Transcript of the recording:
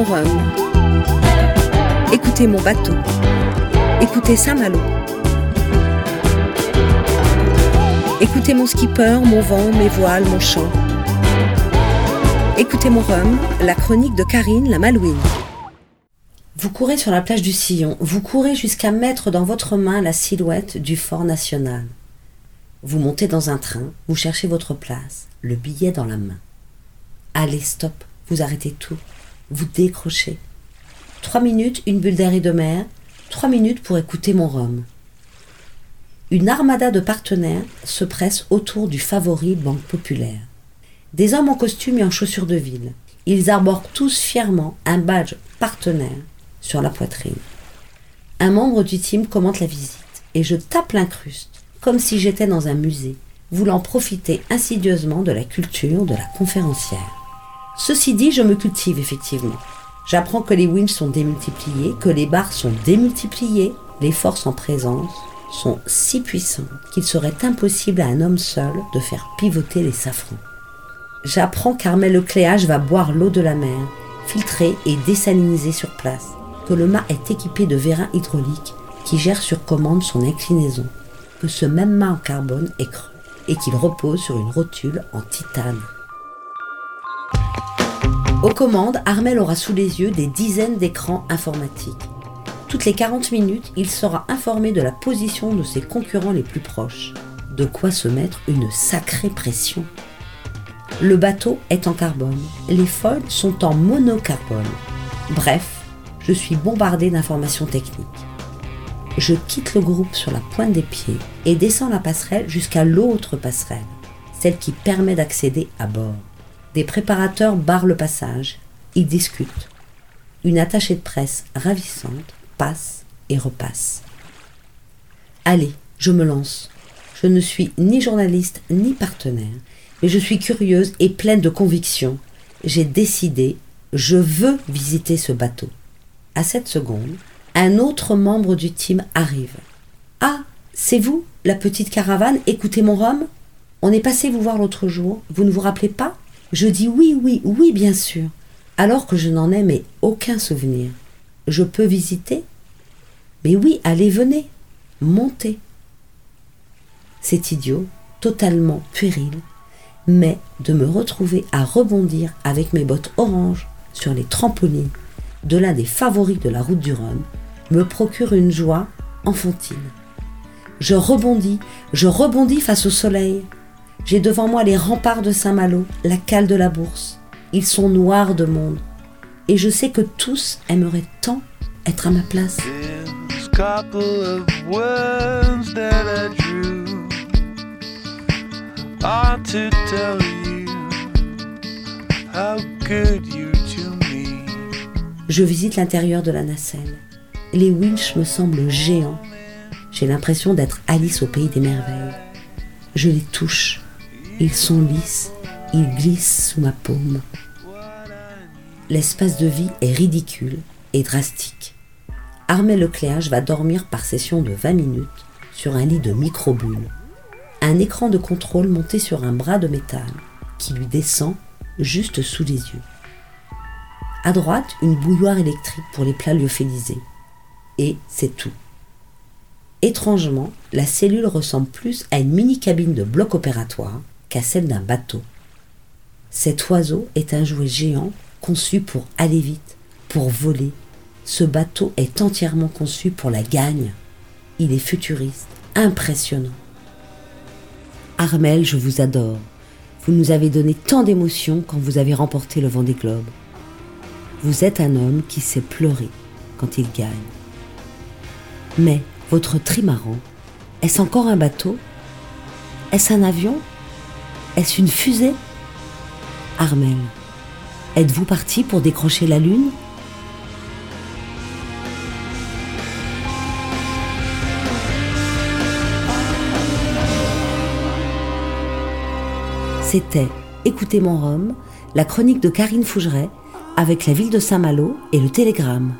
Mon rhum. Écoutez mon bateau. Écoutez Saint-Malo. Écoutez mon skipper, mon vent, mes voiles, mon chant. Écoutez mon rhum, la chronique de Karine la Malouine. Vous courez sur la plage du Sillon, vous courez jusqu'à mettre dans votre main la silhouette du fort national. Vous montez dans un train, vous cherchez votre place, le billet dans la main. Allez, stop, vous arrêtez tout, vous décrochez. Trois minutes, une bulle d'air et de mer, trois minutes pour écouter mon rhum. Une armada de partenaires se presse autour du favori Banque Populaire. Des hommes en costume et en chaussures de ville. Ils arborent tous fièrement un badge partenaire sur la poitrine. Un membre du team commente la visite et je tape l'incruste comme si j'étais dans un musée, voulant profiter insidieusement de la culture de la conférencière. Ceci dit, je me cultive effectivement. J'apprends que les winches sont démultipliés, que les barres sont démultipliées, les forces en présence sont si puissantes qu'il serait impossible à un homme seul de faire pivoter les safrans. J'apprends qu'Armel Lecléage va boire l'eau de la mer, filtrée et désalinée sur place, que le mât est équipé de vérins hydrauliques qui gèrent sur commande son inclinaison, que ce même mât en carbone est creux et qu'il repose sur une rotule en titane. Aux commandes, Armel aura sous les yeux des dizaines d'écrans informatiques. Toutes les 40 minutes, il sera informé de la position de ses concurrents les plus proches. De quoi se mettre une sacrée pression. Le bateau est en carbone, les foils sont en monocarbone. Bref, je suis bombardé d'informations techniques. Je quitte le groupe sur la pointe des pieds et descends la passerelle jusqu'à l'autre passerelle, celle qui permet d'accéder à bord. Des préparateurs barrent le passage, ils discutent. Une attachée de presse ravissante passe et repasse. Allez, je me lance. Je ne suis ni journaliste ni partenaire, mais je suis curieuse et pleine de conviction. J'ai décidé, je veux visiter ce bateau. À cette seconde, un autre membre du team arrive. Ah, c'est vous, la petite caravane, écoutez mon rhum On est passé vous voir l'autre jour, vous ne vous rappelez pas? Je dis oui, oui, oui, bien sûr, alors que je n'en ai mais aucun souvenir. Je peux visiter? Mais oui, allez, venez, montez. C'est idiot, totalement puéril, mais de me retrouver à rebondir avec mes bottes oranges sur les trampolines de l'un des favoris de la route du Rhum me procure une joie enfantine. Je rebondis, je rebondis face au soleil. J'ai devant moi les remparts de Saint-Malo, la cale de la bourse. Ils sont noirs de monde. Et je sais que tous aimeraient tant être à ma place. Je visite l'intérieur de la nacelle. Les winches me semblent géants. J'ai l'impression d'être Alice au pays des merveilles. Je les touche. Ils sont lisses. Ils glissent sous ma paume. L'espace de vie est ridicule et drastique. Armel Lecléage va dormir par session de 20 minutes sur un lit de microbules. Un écran de contrôle monté sur un bras de métal qui lui descend juste sous les yeux. À droite, une bouilloire électrique pour les plats lyophilisés. Et c'est tout. Étrangement, la cellule ressemble plus à une mini-cabine de bloc opératoire qu'à celle d'un bateau. Cet oiseau est un jouet géant conçu pour aller vite, pour voler. Ce bateau est entièrement conçu pour la gagne. Il est futuriste, impressionnant. Armel, je vous adore. Vous nous avez donné tant d'émotions quand vous avez remporté le vent des globes. Vous êtes un homme qui sait pleurer quand il gagne. Mais votre trimaran, est-ce encore un bateau? Est-ce un avion? Est-ce une fusée? Armel, êtes-vous parti pour décrocher la Lune? C'était Écoutez mon Rhum, la chronique de Karine Fougeret avec la ville de Saint-Malo et le Télégramme.